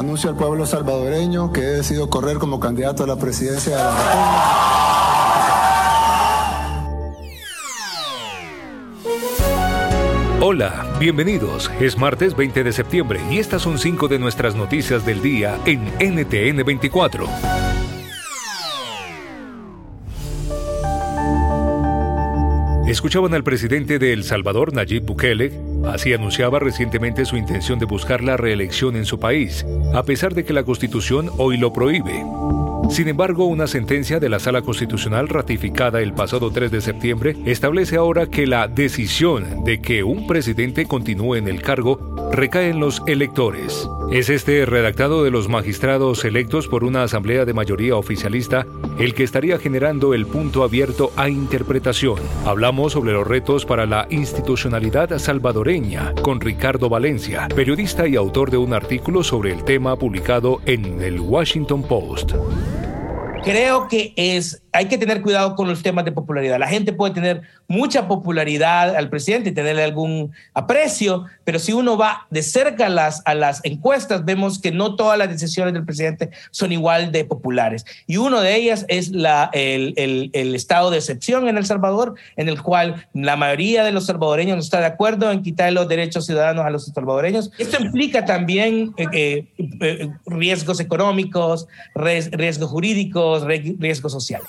Anuncio al pueblo salvadoreño que he decidido correr como candidato a la presidencia de la República. Hola, bienvenidos. Es martes 20 de septiembre y estas son cinco de nuestras noticias del día en NTN 24. Escuchaban al presidente de El Salvador, Nayib Bukele, así anunciaba recientemente su intención de buscar la reelección en su país, a pesar de que la Constitución hoy lo prohíbe. Sin embargo, una sentencia de la Sala Constitucional ratificada el pasado 3 de septiembre establece ahora que la decisión de que un presidente continúe en el cargo recae en los electores. Es este redactado de los magistrados electos por una asamblea de mayoría oficialista el que estaría generando el punto abierto a interpretación. Hablamos sobre los retos para la institucionalidad salvadoreña con Ricardo Valencia, periodista y autor de un artículo sobre el tema publicado en el Washington Post. Creo que es hay que tener cuidado con los temas de popularidad. La gente puede tener mucha popularidad al presidente y tenerle algún aprecio, pero si uno va de cerca a las, a las encuestas, vemos que no todas las decisiones del presidente son igual de populares. Y una de ellas es la, el, el, el, estado de excepción en El Salvador, en el cual la mayoría de los salvadoreños no está de acuerdo en quitar los derechos ciudadanos a los salvadoreños. Esto implica también eh, eh, riesgos económicos, riesgos jurídicos, riesgos sociales.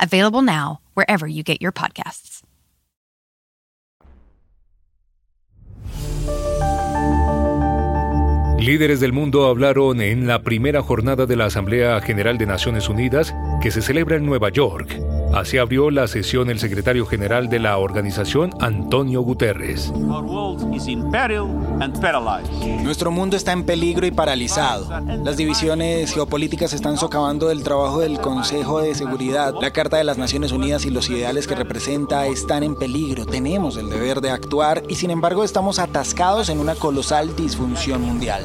available now wherever you get your podcasts. Líderes del mundo hablaron en la primera jornada de la Asamblea General de Naciones Unidas que se celebra en Nueva York. Así abrió la sesión el secretario general de la organización, Antonio Guterres. Nuestro mundo está en peligro y paralizado. Las divisiones geopolíticas están socavando el trabajo del Consejo de Seguridad. La Carta de las Naciones Unidas y los ideales que representa están en peligro. Tenemos el deber de actuar y sin embargo estamos atascados en una colosal disfunción mundial.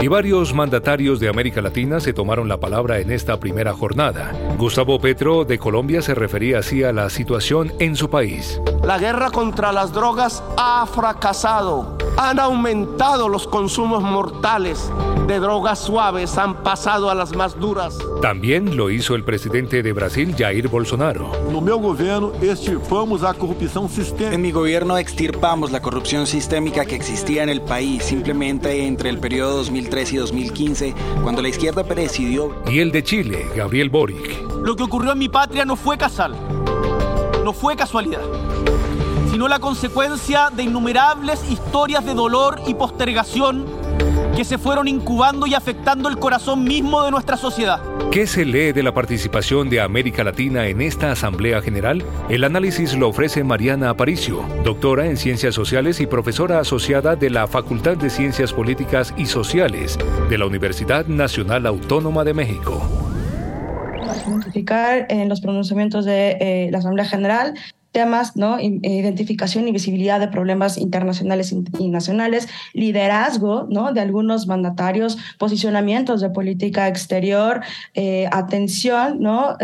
Y varios mandatarios de América Latina se tomaron la palabra en esta primera jornada. Gustavo Petro de Colombia se refería así a la situación en su país. La guerra contra las drogas ha fracasado. Han aumentado los consumos mortales de drogas suaves, han pasado a las más duras. También lo hizo el presidente de Brasil, Jair Bolsonaro. No meu governo extirpamos a corrupción sistémica. En mi gobierno extirpamos la corrupción sistémica que existía en el país, simplemente entre el periodo 2003 y 2015, cuando la izquierda presidió. Y el de Chile, Gabriel Boric. Lo que ocurrió en mi patria no fue casal, no fue casualidad, sino la consecuencia de innumerables historias de dolor y postergación que se fueron incubando y afectando el corazón mismo de nuestra sociedad. ¿Qué se lee de la participación de América Latina en esta Asamblea General? El análisis lo ofrece Mariana Aparicio, doctora en Ciencias Sociales y profesora asociada de la Facultad de Ciencias Políticas y Sociales de la Universidad Nacional Autónoma de México identificar en los pronunciamientos de eh, la Asamblea General ¿no? Identificación y visibilidad de problemas internacionales y nacionales, liderazgo, ¿no? De algunos mandatarios, posicionamientos de política exterior, eh, atención, ¿no?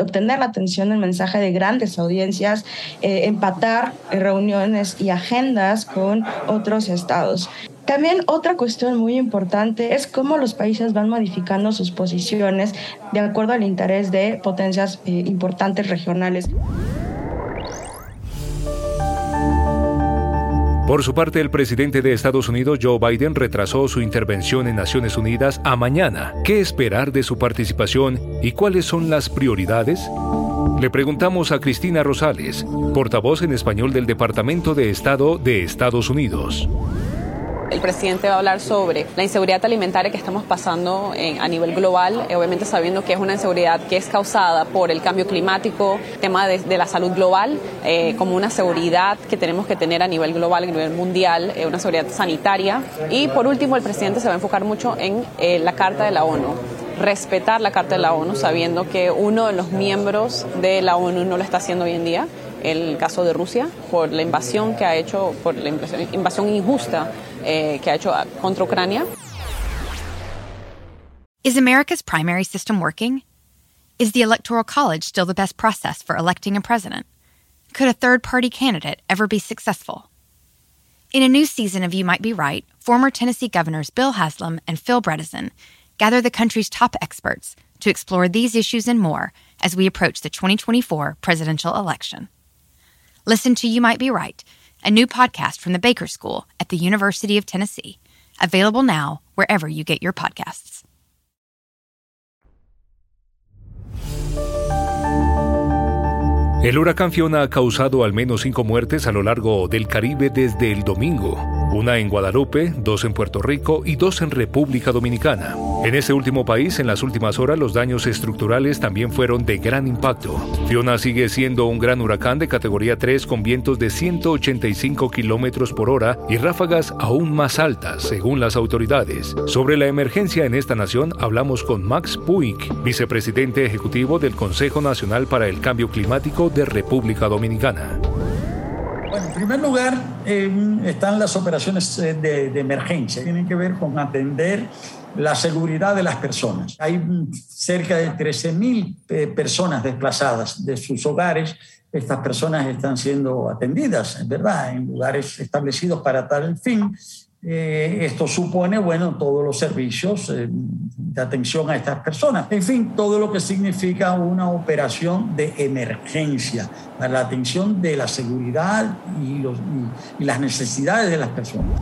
Obtener la atención del mensaje de grandes audiencias, eh, empatar reuniones y agendas con otros estados. También otra cuestión muy importante es cómo los países van modificando sus posiciones de acuerdo al interés de potencias eh, importantes regionales. Por su parte, el presidente de Estados Unidos, Joe Biden, retrasó su intervención en Naciones Unidas a mañana. ¿Qué esperar de su participación y cuáles son las prioridades? Le preguntamos a Cristina Rosales, portavoz en español del Departamento de Estado de Estados Unidos. El presidente va a hablar sobre la inseguridad alimentaria que estamos pasando a nivel global, eh, obviamente sabiendo que es una inseguridad que es causada por el cambio climático, tema de, la salud global, eh, como una seguridad que tenemos que tener a nivel global, a nivel mundial, una seguridad sanitaria. Y por último, el presidente se va a enfocar mucho en la Carta de la ONU respetar la Carta de la ONU, sabiendo que uno de los miembros de la ONU no lo está haciendo hoy en día, el caso de Rusia, por la invasión que ha hecho, por la invasión injusta eh, que ha hecho contra Ucrania. Is America's primary system working? Is the Electoral College still the best process for electing a president? Could a third party candidate ever be successful? In a new season of You Might Be Right, former Tennessee governors Bill Haslam and Phil Bredesen gather the country's top experts to explore these issues and more as we approach the 2024 presidential election. Listen to You Might Be Right, a new podcast from the Baker School at the University of Tennessee, available now wherever you get your podcasts. El huracán Fiona ha causado al menos cinco muertes a lo largo del Caribe desde el domingo, una en Guadalupe, dos en Puerto Rico y dos en República Dominicana. En ese último país, en las últimas horas, los daños estructurales también fueron de gran impacto. Fiona sigue siendo un gran huracán de categoría 3 con vientos de 185 kilómetros por hora y ráfagas aún más altas, según las autoridades. Sobre la emergencia en esta nación, hablamos con Max Puig, vicepresidente ejecutivo del Consejo Nacional para el Cambio Climático de República Dominicana. En primer lugar, em, están las operaciones eh, de, emergencia. Tienen que ver con atender la seguridad de las personas. Hay cerca de 13.000 eh, personas desplazadas de sus hogares. Estas personas están siendo atendidas, ¿verdad?, en lugares establecidos para tal fin eh, esto supone, bueno, todos los servicios eh, de atención a estas personas. En fin, todo lo que significa una operación de emergencia para la atención de la seguridad y, los, y las necesidades de las personas.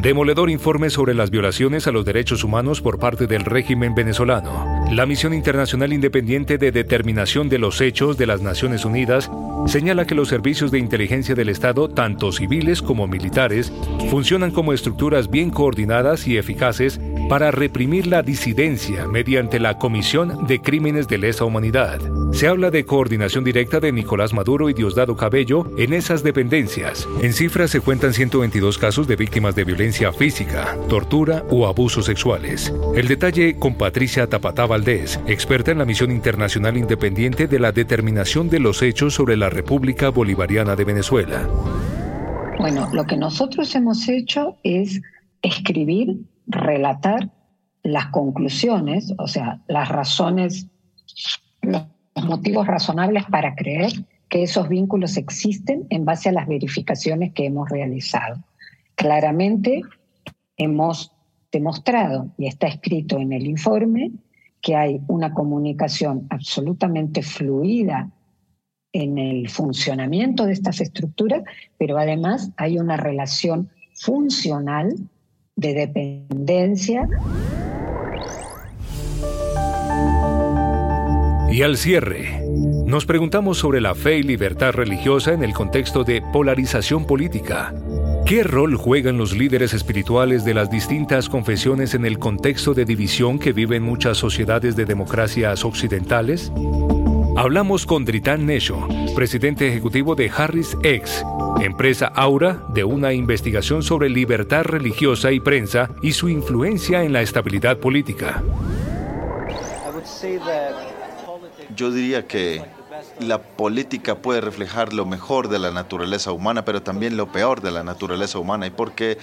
Demoledor informe sobre las violaciones a los derechos humanos por parte del régimen venezolano. La Misión Internacional Independiente de Determinación de los Hechos de las Naciones Unidas señala que los servicios de inteligencia del Estado, tanto civiles como militares, funcionan como estructuras bien coordinadas y eficaces para reprimir la disidencia mediante la comisión de crímenes de lesa humanidad. Se habla de coordinación directa de Nicolás Maduro y Diosdado Cabello en esas dependencias. En cifras se cuentan 122 casos de víctimas de violencia física, tortura o abusos sexuales. El detalle con Patricia Tapatá Valdés, experta en la Misión Internacional Independiente de la Determinación de los Hechos sobre la República Bolivariana de Venezuela. Bueno, lo que nosotros hemos hecho es escribir relatar las conclusiones, o sea, las razones, los motivos razonables para creer que esos vínculos existen en base a las verificaciones que hemos realizado. Claramente hemos demostrado, y está escrito en el informe, que hay una comunicación absolutamente fluida en el funcionamiento de estas estructuras, pero además hay una relación funcional de dependencia. Y al cierre, nos preguntamos sobre la fe y libertad religiosa en el contexto de polarización política. ¿Qué rol juegan los líderes espirituales de las distintas confesiones en el contexto de división que viven muchas sociedades de democracias occidentales? Hablamos con Dritan Nesho, presidente ejecutivo de Harris X, empresa Aura, de una investigación sobre libertad religiosa y prensa y su influencia en la estabilidad política. Yo diría que la política puede reflejar lo mejor de la naturaleza humana, pero también lo peor de la naturaleza humana, y porque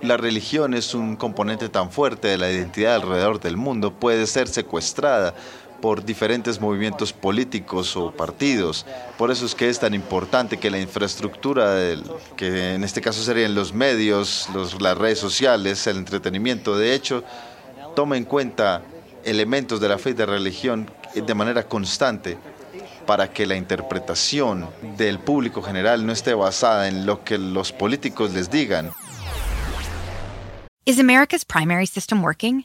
la religión es un componente tan fuerte de la identidad alrededor del mundo, puede ser secuestrada por diferentes movimientos políticos o partidos. Por eso es que es tan importante que la infraestructura, que en este caso serían los medios, los, las redes sociales, el entretenimiento, de hecho, tome en cuenta elementos de la fe y de religión de manera constante para que la interpretación del público general no esté basada en lo que los políticos les digan. Is America's primary system working?